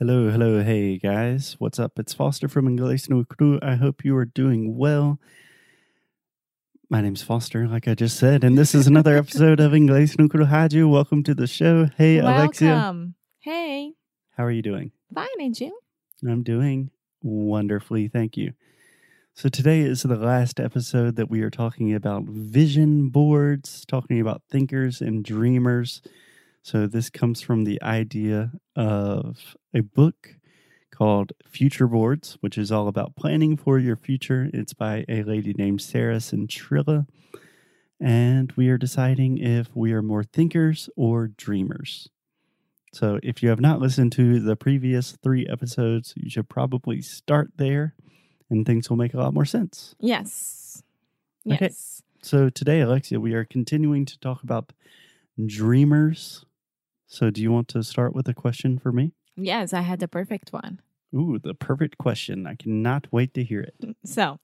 Hello, hello, hey guys. What's up? It's Foster from Inglés no Cru. I hope you are doing well. My name's Foster, like I just said, and this is another episode of Inglés no Cru Rádio. Welcome to the show. Hey, Alexia. Welcome. Hey, How are you doing? fine, and you? I'm doing wonderfully, thank you. So, today is the last episode that we are talking about vision boards, talking about thinkers and dreamers. So, this comes from the idea of a book called Future Boards, which is all about planning for your future. It's by a lady named Sarah Centrella. And we are deciding if we are more thinkers or dreamers. So, if you have not listened to the previous three episodes, you should probably start there and things will make a lot more sense. Yes. Okay. Yes. So, today, Alexia, we are continuing to talk about dreamers. So, do you want to start with a question for me? Yes, I had the perfect one. Ooh, the perfect question. I cannot wait to hear it. Mm, so,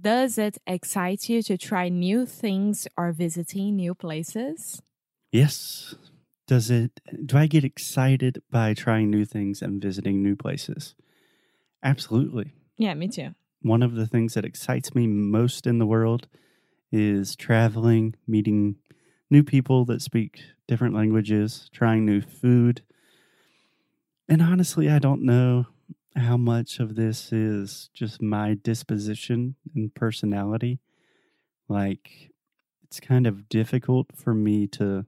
does it excite you to try new things or visiting new places? Yes. Does it, do I get excited by trying new things and visiting new places? Absolutely. Yeah, me too. one of the things that excites me most in the world is traveling, meeting new people that speak different languages, trying new food. And honestly, I don't know how much of this is just my disposition and personality. Like, it's kind of difficult for me to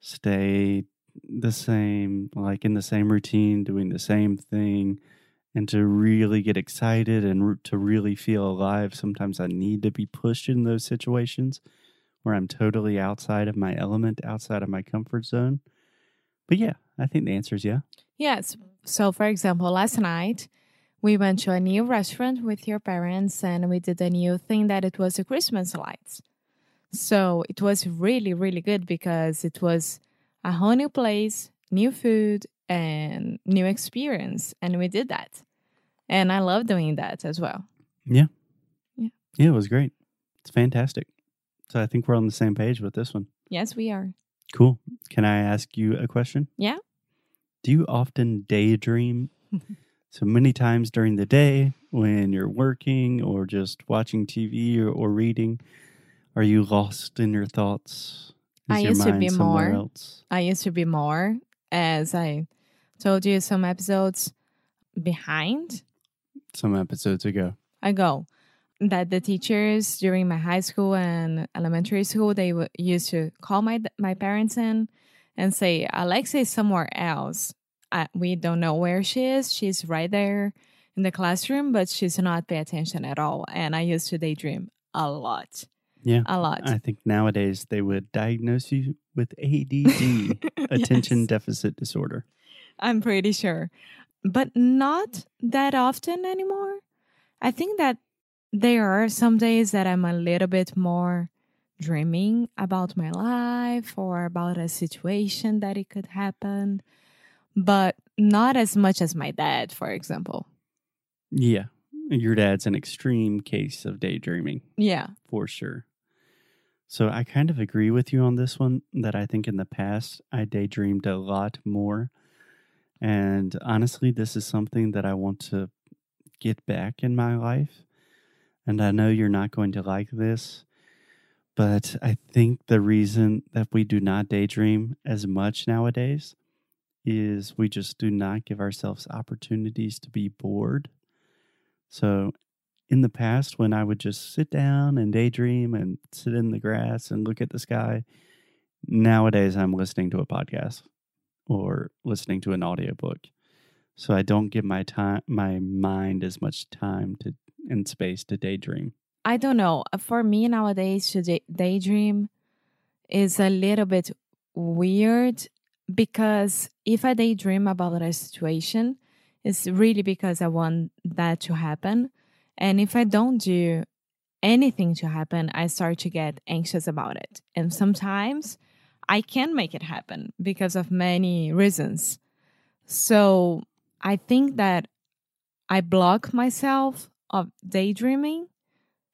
stay the same, like in the same routine, doing the same thing and to really get excited and to really feel alive, sometimes I need to be pushed in those situations where I'm totally outside of my element, outside of my comfort zone. But yeah, I think the answer is yeah. Yes. So, for example, last night we went to a new restaurant with your parents and we did a new thing that it was the Christmas lights. So, it was really, really good because it was a whole new place, new food, and new experience. And we did that. And I love doing that as well. Yeah. Yeah. Yeah, it was great. It's fantastic. So I think we're on the same page with this one. Yes, we are. Cool. Can I ask you a question? Yeah. Do you often daydream? so many times during the day when you're working or just watching TV or, or reading, are you lost in your thoughts? I your used to be more. Else? I used to be more, as I told you some episodes behind. Some episodes ago. ago that the teachers during my high school and elementary school they w- used to call my my parents in and say Alexia is somewhere else. I, we don't know where she is. She's right there in the classroom, but she's not paying attention at all. And I used to daydream a lot, Yeah. a lot. I think nowadays they would diagnose you with ADD, attention Yes, deficit disorder. I'm pretty sure, but not that often anymore. I think that there are some days that I'm a little bit more dreaming about my life or about a situation that it could happen, but not as much as my dad, for example. Yeah. Your dad's an extreme case of daydreaming Yeah. for sure. So I kind of agree with you on this one that I think in the past I daydreamed a lot more. And honestly, this is something that I want to get back in my life. And I know you're not going to like this, but I think the reason that we do not daydream as much nowadays is we just do not give ourselves opportunities to be bored. So in the past when I would just sit down and daydream and sit in the grass and look at the sky, nowadays I'm listening to a podcast or listening to an audiobook. So I don't give my time my mind as much time to and space to daydream. I don't know. Uh, for me nowadays, to day- daydream is a little bit weird because if I daydream about a situation, it's really because I want that to happen. And if I don't do anything to happen, I start to get anxious about it. And sometimes I can make it happen because of many reasons. So I think that I block myself of daydreaming,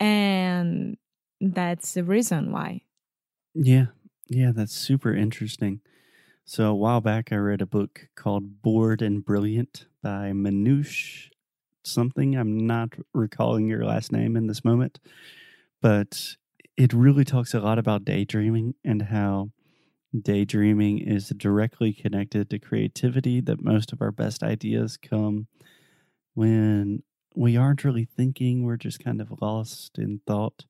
and that's the reason why. Yeah. Yeah, that's super interesting. So a while back, I read a book called Bored and Brilliant by Manoush something. I'm not recalling your last name in this moment, but it really talks a lot about daydreaming and how daydreaming is directly connected to creativity, that most of our best ideas come when we aren't really thinking, we're just kind of lost in thought.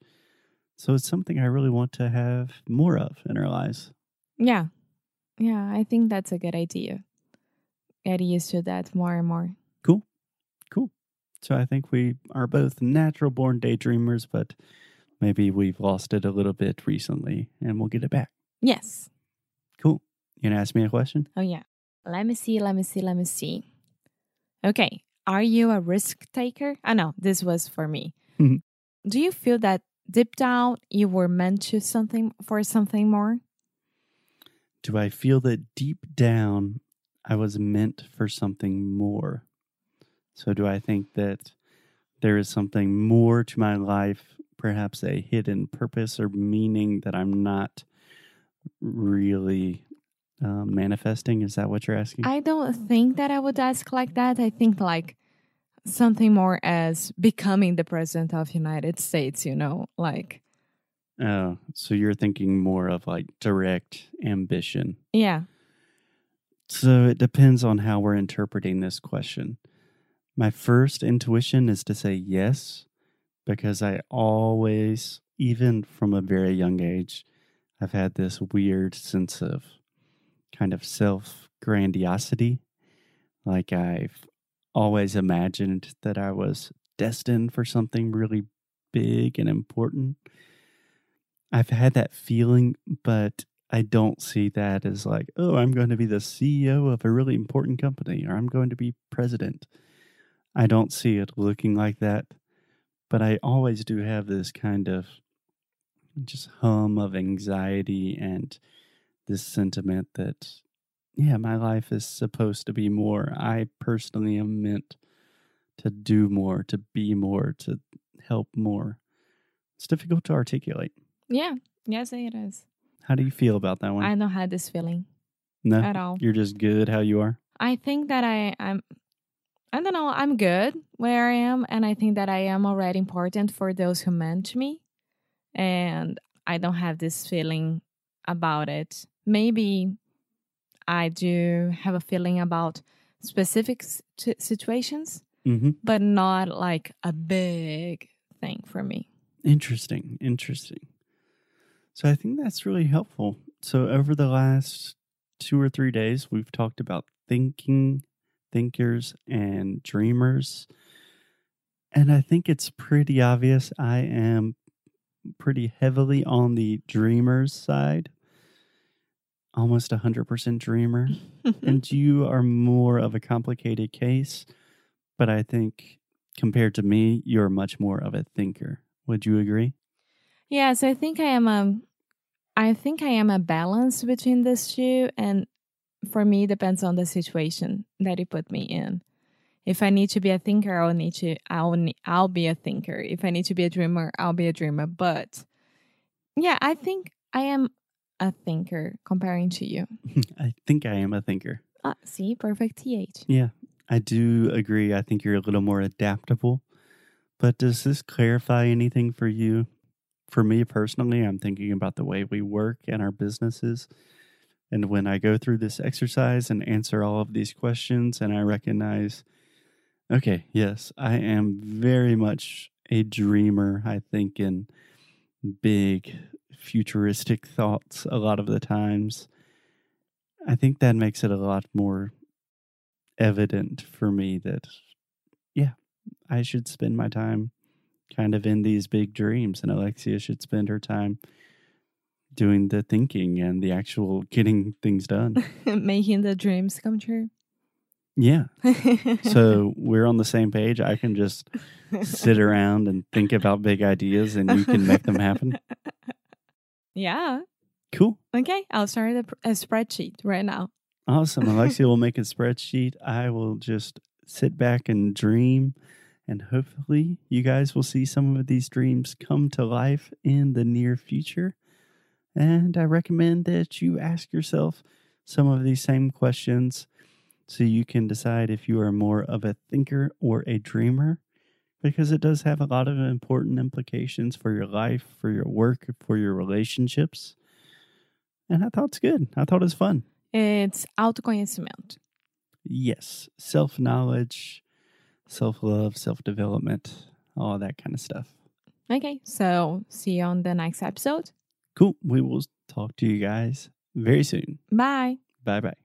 So it's something I really want to have more of in our lives. Yeah. Yeah, I think that's a good idea. Get used to that more and more. Cool. Cool. So I think we are both natural born daydreamers, but maybe we've lost it a little bit recently and we'll get it back. Yes. Cool. You gonna ask me a question? Oh, yeah. Let me see, let me see, let me see. Okay. Are you a risk taker? I know this was for me. Mhm. Do you feel that deep down you were meant to something for something more? Do I feel that deep down I was meant for something more? So do I think that there is something more to my life, perhaps a hidden purpose or meaning that I'm not really uh, manifesting? Is that what you're asking? I don't think that I would ask like that. I think like something more as becoming the president of United States, you know, like Oh, so you're thinking more of like direct ambition. yeah. So it depends on how we're interpreting this question. My first intuition is to say yes, because I always, even from a very young age, I've had this weird sense of kind of self grandiosity. Like I've always imagined that I was destined for something really big and important. I've had that feeling, but I don't see that as like, oh, I'm going to be the CEO of a really important company or I'm going to be president. I don't see it looking like that, but I always do have this kind of just hum of anxiety and this sentiment that, yeah, my life is supposed to be more. I personally am meant to do more, to be more, to help more. It's difficult to articulate. Yeah. Yes, it is. How do you feel about that one? I don't have this feeling no, at all. you're just good how you are. I think that I I'm I don't know, I'm good where I am and I think that I am already important for those who meant me. And I don't have this feeling about it. Maybe I do have a feeling about specific situations, Mm-hmm. but not like a big thing for me. Interesting. Interesting. So I think that's really helpful. So over the last two or three days, we've talked about thinking, thinkers, and dreamers. And I think it's pretty obvious I am pretty heavily on the dreamers side, almost 100% dreamer. and you are more of a complicated case, but I think compared to me, you're much more of a thinker. Would you agree? Yes, I think I am a I think I am a balance between these two and for me it depends on the situation that you put me in. If I need to be a thinker, I'll need to I'll I'll be a thinker. If I need to be a dreamer, I'll be a dreamer. But yeah, I think I am a thinker comparing to you. I think I am a thinker. Ah, see, perfect th. Yeah, I do agree. I think you're a little more adaptable. But does this clarify anything for you? For me personally, I'm thinking about the way we work and our businesses. And when I go through this exercise and answer all of these questions, and I recognize, okay, yes, I am very much a dreamer, I think, in big futuristic thoughts a lot of the times. I think that makes it a lot more evident for me that, yeah, I should spend my time kind of in these big dreams, and Alexia should spend her time doing the thinking and the actual getting things done. Making the dreams come true. Yeah. So we're on the same page. I can just sit around and think about big ideas, and you can make them happen. yeah. Cool. Okay, I'll start a, a spreadsheet right now. Awesome. Alexia will make a spreadsheet. I will just sit back and dream. And hopefully, you guys will see some of these dreams come to life in the near future. And I recommend that you ask yourself some of these same questions so you can decide if you are more of a thinker or a dreamer because it does have a lot of important implications for your life, for your work, for your relationships. And I thought it's good. I thought it was fun. It's autoconhecimento. Yes, self knowledge, self love, self development, all that kind of stuff. Okay, so see you on the next episode. Cool. We will talk to you guys very soon. Bye. Bye bye.